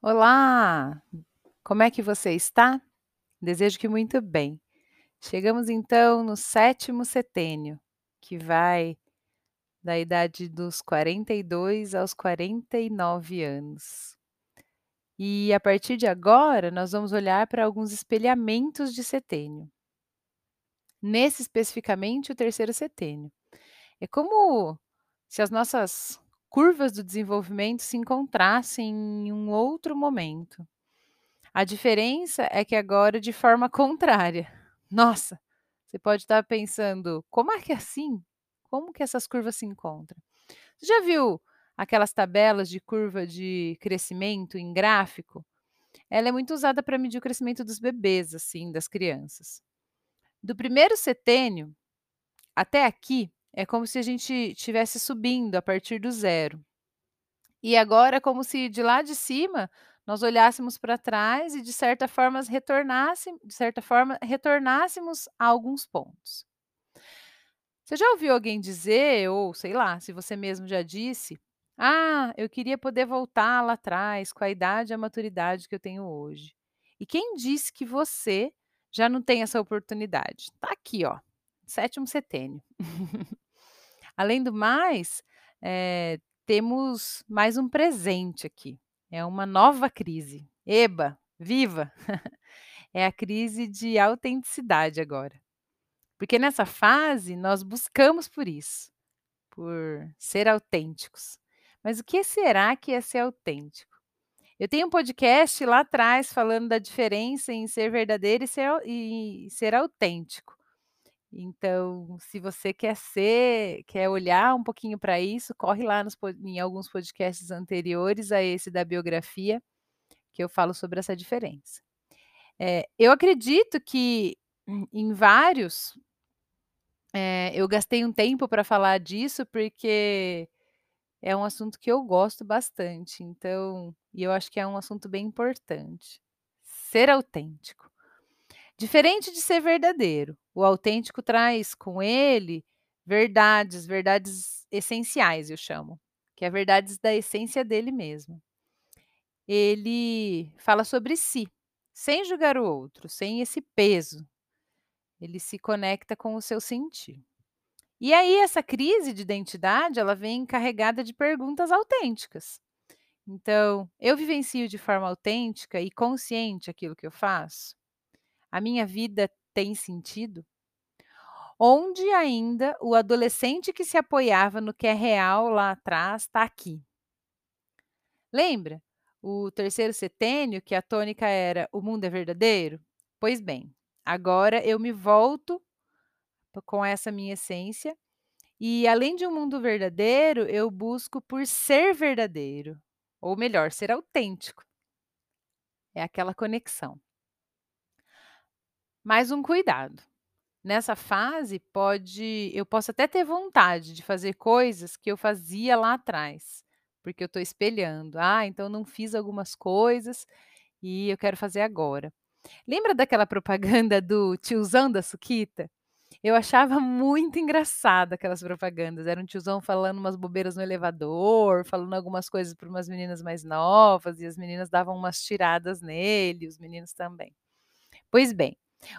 Olá, como é que você está? Desejo que muito bem. Chegamos então no sétimo setênio, que vai da idade dos 42 aos 49 anos. E a partir de agora, nós vamos olhar para alguns espelhamentos de setênio. Nesse especificamente o terceiro setênio. É como se as nossas curvas do desenvolvimento se encontrassem em um outro momento. A diferença é que agora de forma contrária. Nossa, você pode estar pensando: "Como é que é assim? Como que essas curvas se encontram?". Você já viu aquelas tabelas de curva de crescimento em gráfico? Ela é muito usada para medir o crescimento dos bebês, assim, das crianças. Do primeiro setênio até aqui, é como se a gente estivesse subindo a partir do zero. E agora é como se de lá de cima nós olhássemos para trás e de certa forma retornasse de certa forma retornássemos a alguns pontos. Você já ouviu alguém dizer ou sei lá, se você mesmo já disse: "Ah, eu queria poder voltar lá atrás com a idade e a maturidade que eu tenho hoje". E quem disse que você já não tem essa oportunidade? Tá aqui, ó, sétimo setênio. Além do mais, eh, temos mais um presente aqui, é uma nova crise. Eba, viva! É a crise de autenticidade agora. Porque nessa fase nós buscamos por isso, por ser autênticos. Mas o que será que é ser autêntico? Eu tenho um podcast lá atrás falando da diferença em ser verdadeiro e ser e ser autêntico. Então, se você quer ser quer olhar um pouquinho para isso, corre lá nos em alguns podcasts anteriores a esse da biografia, que eu falo sobre essa diferença. Eh, eu acredito que em vários eh, eu gastei um tempo para falar disso, porque é um assunto que eu gosto bastante, então e eu acho que é um assunto bem importante. Ser autêntico. Diferente de ser verdadeiro, o autêntico traz com ele verdades, verdades essenciais, eu chamo, que é verdades da essência dele mesmo. Ele fala sobre si, sem julgar o outro, sem esse peso. Ele se conecta com o seu sentir. E aí essa crise de identidade, ela vem carregada de perguntas autênticas. Então, eu vivencio de forma autêntica e consciente aquilo que eu faço? A minha vida tem sentido? Onde ainda o adolescente que se apoiava no que é real lá atrás está aqui? Lembra o terceiro setênio que a tônica era o mundo é verdadeiro? Pois bem, agora eu me volto com essa minha essência e além de um mundo verdadeiro, eu busco por ser verdadeiro, ou melhor, ser autêntico. É aquela conexão. Mais um cuidado. Nessa fase pode eu posso até ter vontade de fazer coisas que eu fazia lá atrás, porque eu estou espelhando. "Ah, então não fiz algumas coisas e eu quero fazer agora". Lembra daquela propaganda do tiozão da suquita? Eu achava muito engraçada aquelas propagandas, era um tiozão falando umas bobeiras no elevador, falando algumas coisas para umas meninas mais novas e as meninas davam umas tiradas nele, os meninos também. Pois bem,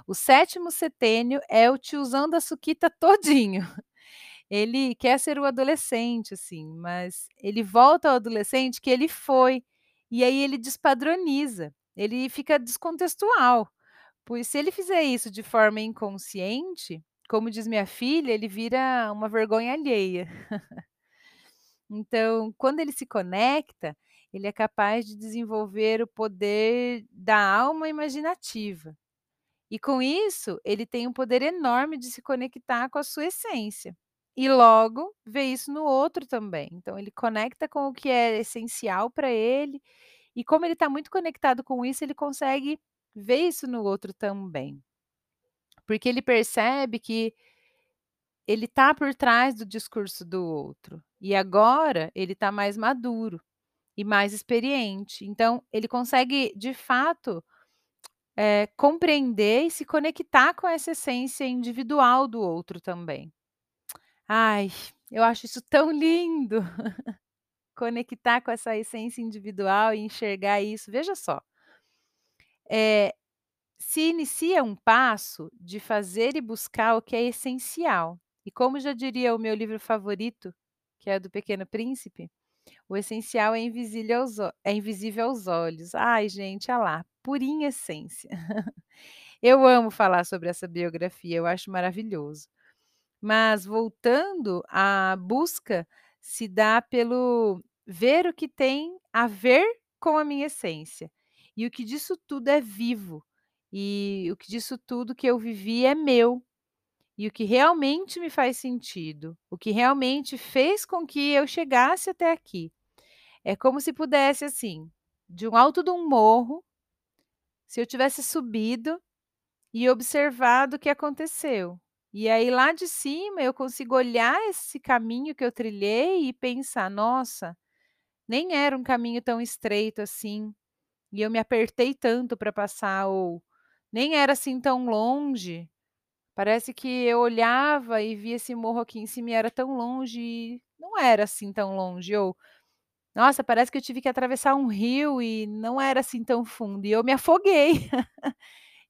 o sétimo setênio é o tiozão da suquita todinho. Ele quer ser o adolescente, assim, mas ele volta ao adolescente que ele foi, e aí ele despadroniza, ele fica descontextual. Pois se ele fizer isso de forma inconsciente, como diz minha filha, ele vira uma vergonha alheia. Então, quando ele se conecta, ele é capaz de desenvolver o poder da alma imaginativa. E com isso, ele tem um poder enorme de se conectar com a sua essência. E logo vê isso no outro também. Então ele conecta com o que é essencial para ele, e como ele está muito conectado com isso, ele consegue ver isso no outro também. Porque ele percebe que ele está por trás do discurso do outro, e agora ele está mais maduro e mais experiente. Então ele consegue de fato eh, compreender e se conectar com essa essência individual do outro também. Ai, eu acho isso tão lindo. conectar com essa essência individual e enxergar isso, veja só. Eh, se inicia um passo de fazer e buscar o que é essencial. E como já diria o meu livro favorito, que é do Pequeno Príncipe, o essencial é invisível aos é invisível aos olhos. Ai gente, ah lá, purinha essência. Eu amo falar sobre essa biografia, eu acho maravilhoso. Mas voltando, a busca se dá pelo ver o que tem a ver com a minha essência, e o que disso tudo é vivo, e o que disso tudo que eu vivi é meu, e o que realmente me faz sentido, o que realmente fez com que eu chegasse até aqui. É como se pudesse, assim, de um alto de um morro se eu tivesse subido e observado o que aconteceu. E aí lá de cima eu consigo olhar esse caminho que eu trilhei e pensar: "Nossa, nem era um caminho tão estreito assim, e eu me apertei tanto para passar", ou "Nem era assim tão longe, parece que eu olhava e via esse morro aqui em cima e era tão longe e não era assim tão longe", ou "Nossa, parece que eu tive que atravessar um rio e não era assim tão fundo e eu me afoguei,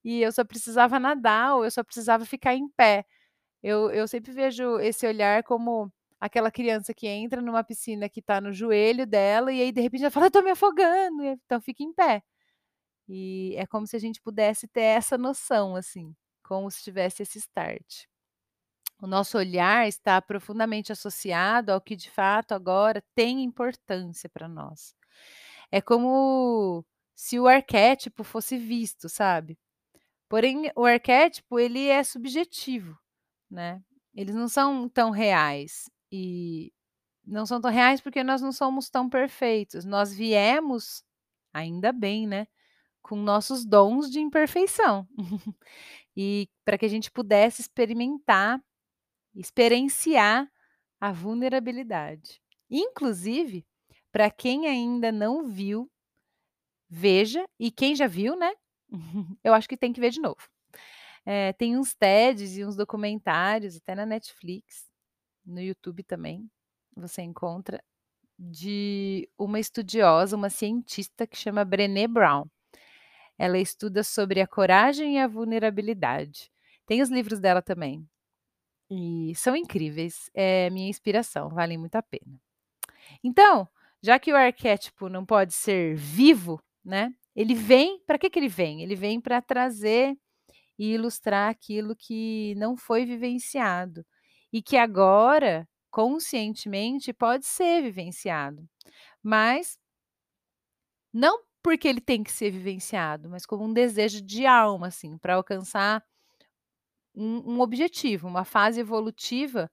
e eu só precisava nadar ou eu só precisava ficar em pé". Eu eu sempre vejo esse olhar como aquela criança que entra numa piscina que está no joelho dela e aí de repente ela fala: "Eu me afogando", então fica em pé. E é como se a gente pudesse ter essa noção, assim, como se tivesse esse start. O nosso olhar está profundamente associado ao que de fato agora tem importância para nós. É como se o arquétipo fosse visto, sabe. Porém, o arquétipo ele é subjetivo, né, eles não são tão reais, e não são tão reais porque nós não somos tão perfeitos, nós viemos, ainda bem, né, com nossos dons de imperfeição. E para que a gente pudesse experimentar, experienciar a vulnerabilidade. Inclusive, para quem ainda não viu, veja, e quem já viu, né, eu acho que tem que ver de novo. Eh, tem uns TEDs e uns documentários até na Netflix, no YouTube também, você encontra, de uma estudiosa, uma cientista que chama Brené Brown. Ela estuda sobre a coragem e a vulnerabilidade. Tem os livros dela também. E são incríveis, é minha inspiração, valem muito a pena. Então, já que o arquétipo não pode ser vivo, né, ele vem para que que ele vem? Ele vem para trazer e ilustrar aquilo que não foi vivenciado, e que agora, conscientemente, pode ser vivenciado, mas não porque ele tem que ser vivenciado, mas como um desejo de alma, assim, para alcançar um um objetivo, uma fase evolutiva,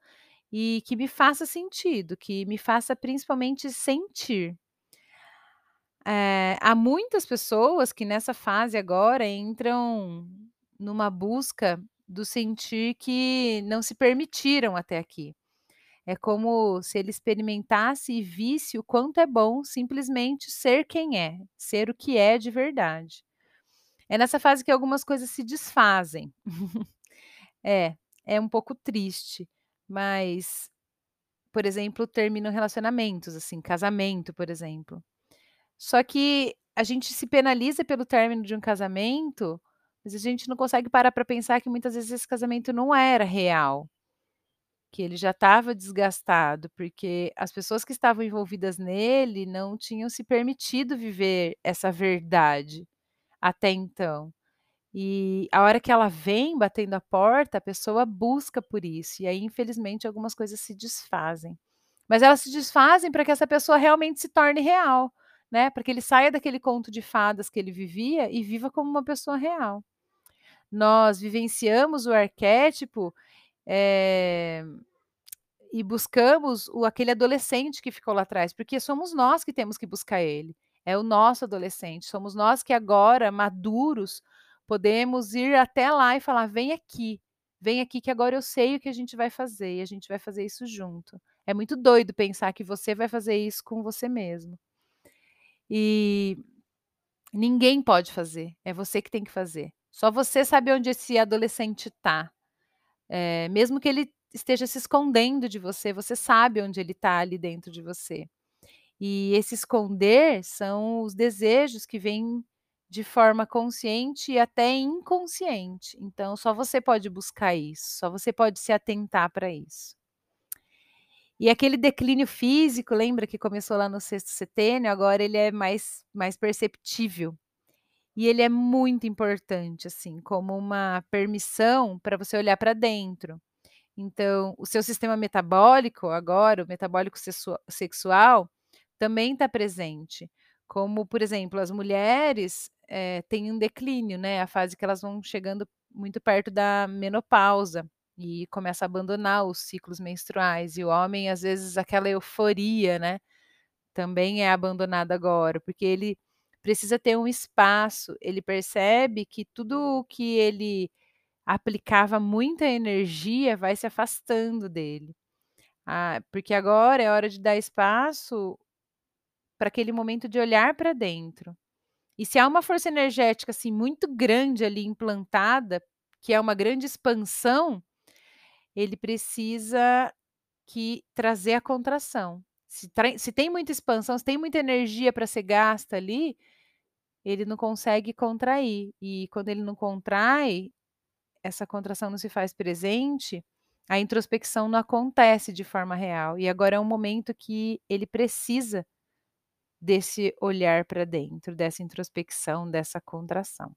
e que me faça sentido, que me faça principalmente sentir. Eh, há muitas pessoas que nessa fase agora entram numa busca do sentir que não se permitiram até aqui. É como se ele experimentasse e visse o quanto é bom simplesmente ser quem é, ser o que é de verdade. É nessa fase que algumas coisas se desfazem. É, é um pouco triste, mas, por exemplo, terminam relacionamentos, assim, casamento, por exemplo. Só que a gente se penaliza pelo término de um casamento, mas a gente não consegue parar para pensar que muitas vezes esse casamento não era real. Que ele já estava desgastado, porque as pessoas que estavam envolvidas nele não tinham se permitido viver essa verdade, até então. E a hora que ela vem batendo a porta, a pessoa busca por isso, e aí infelizmente algumas coisas se desfazem. Mas elas se desfazem para que essa pessoa realmente se torne real, né, para que ele saia daquele conto de fadas que ele vivia e viva como uma pessoa real. Nós vivenciamos o arquétipo, eh, e buscamos o aquele adolescente que ficou lá atrás, porque somos nós que temos que buscar ele. É o nosso adolescente, somos nós que agora, maduros, podemos ir até lá e falar: "Vem aqui, vem aqui que agora eu sei o que a gente vai fazer e a gente vai fazer isso junto". É muito doido pensar que você vai fazer isso com você mesmo. E ninguém pode fazer, é você que tem que fazer. Só você sabe onde esse adolescente tá. Eh, mesmo que ele esteja se escondendo de você, você sabe onde ele tá ali dentro de você. E esse esconder são os desejos que vêm de forma consciente e até inconsciente. Então só você pode buscar isso, só você pode se atentar para isso. E aquele declínio físico, lembra que começou lá no sexto setênio, agora ele é mais mais perceptível. E ele é muito importante, assim, como uma permissão para você olhar para dentro. Então, o seu sistema metabólico agora, o metabólico sexual, também está presente. Como, por exemplo, as mulheres eh, têm um declínio, né? A fase que elas vão chegando muito perto da menopausa e começa a abandonar os ciclos menstruais. E o homem, às vezes, aquela euforia, né? Também é abandonada agora, porque ele precisa ter um espaço. Ele percebe que tudo o que ele aplicava muita energia vai se afastando dele. Ah, porque agora é hora de dar espaço para aquele momento de olhar para dentro. E se há uma força energética assim muito grande ali implantada, que é uma grande expansão, ele precisa que trazer a contração. Se, se tem muita expansão, se tem muita energia para ser gasta ali, ele não consegue contrair. E quando ele não contrai, essa contração não se faz presente, a introspecção não acontece de forma real. E agora é um momento que ele precisa desse olhar para dentro, dessa introspecção, dessa contração.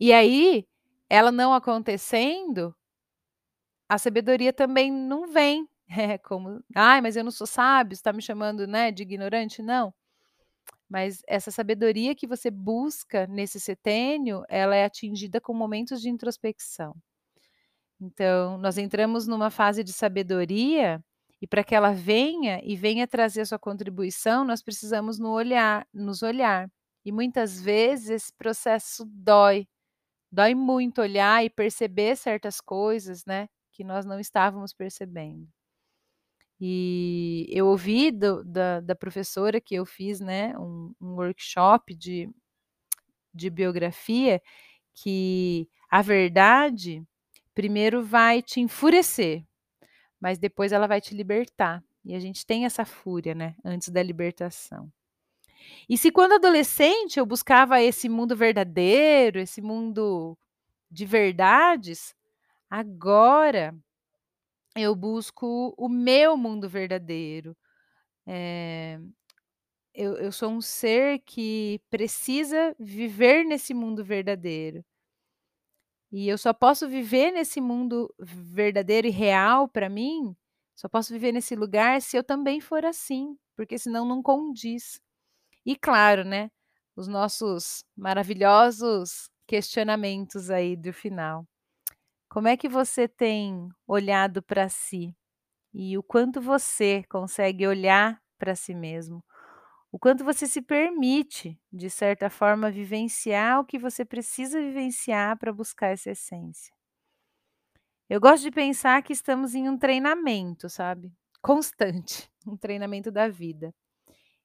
E aí, ela não acontecendo, a sabedoria também não vem. É como, ai, mas eu não sou sábio, está me chamando, né, de ignorante? Não. Mas essa sabedoria que você busca nesse setênio, ela é atingida com momentos de introspecção. Então, nós entramos numa fase de sabedoria e para que ela venha e venha trazer a sua contribuição, nós precisamos no olhar, nos olhar. E muitas vezes esse processo dói. Dói muito olhar e perceber certas coisas, né, que nós não estávamos percebendo. E eu ouvi do, da, da, professora que eu fiz, né, um, um workshop de, de biografia, que a verdade primeiro vai te enfurecer, mas depois ela vai te libertar. E a gente tem essa fúria, né, antes da libertação. E se quando adolescente eu buscava esse mundo verdadeiro, esse mundo de verdades, agora eu busco o meu mundo verdadeiro. Eh, eu eu sou um ser que precisa viver nesse mundo verdadeiro. E eu só posso viver nesse mundo verdadeiro e real para mim, só posso viver nesse lugar se eu também for assim, porque senão não condiz. E claro, né, os nossos maravilhosos questionamentos aí do final. Como é que você tem olhado para si? E o quanto você consegue olhar para si mesmo? O quanto você se permite, de certa forma, vivenciar o que você precisa vivenciar para buscar essa essência. Eu gosto de pensar que estamos em um treinamento, sabe? Constante, um treinamento da vida.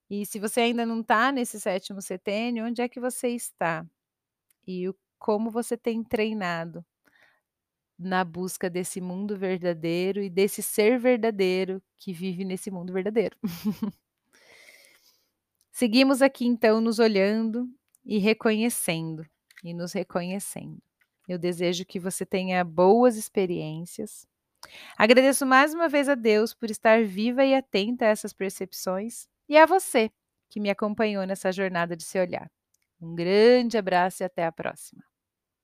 E se você ainda não está nesse sétimo setênio, onde é que você está? E o, como você tem treinado na busca desse mundo verdadeiro e desse ser verdadeiro que vive nesse mundo verdadeiro. Seguimos aqui então nos olhando e reconhecendo, e nos reconhecendo. Eu desejo que você tenha boas experiências. Agradeço mais uma vez a Deus por estar viva e atenta a essas percepções e a você que me acompanhou nessa jornada de se olhar. Um grande abraço e até a próxima.